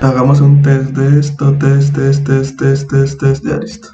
Hagamos un test de esto, test, test, test, test, test, test, ya listo.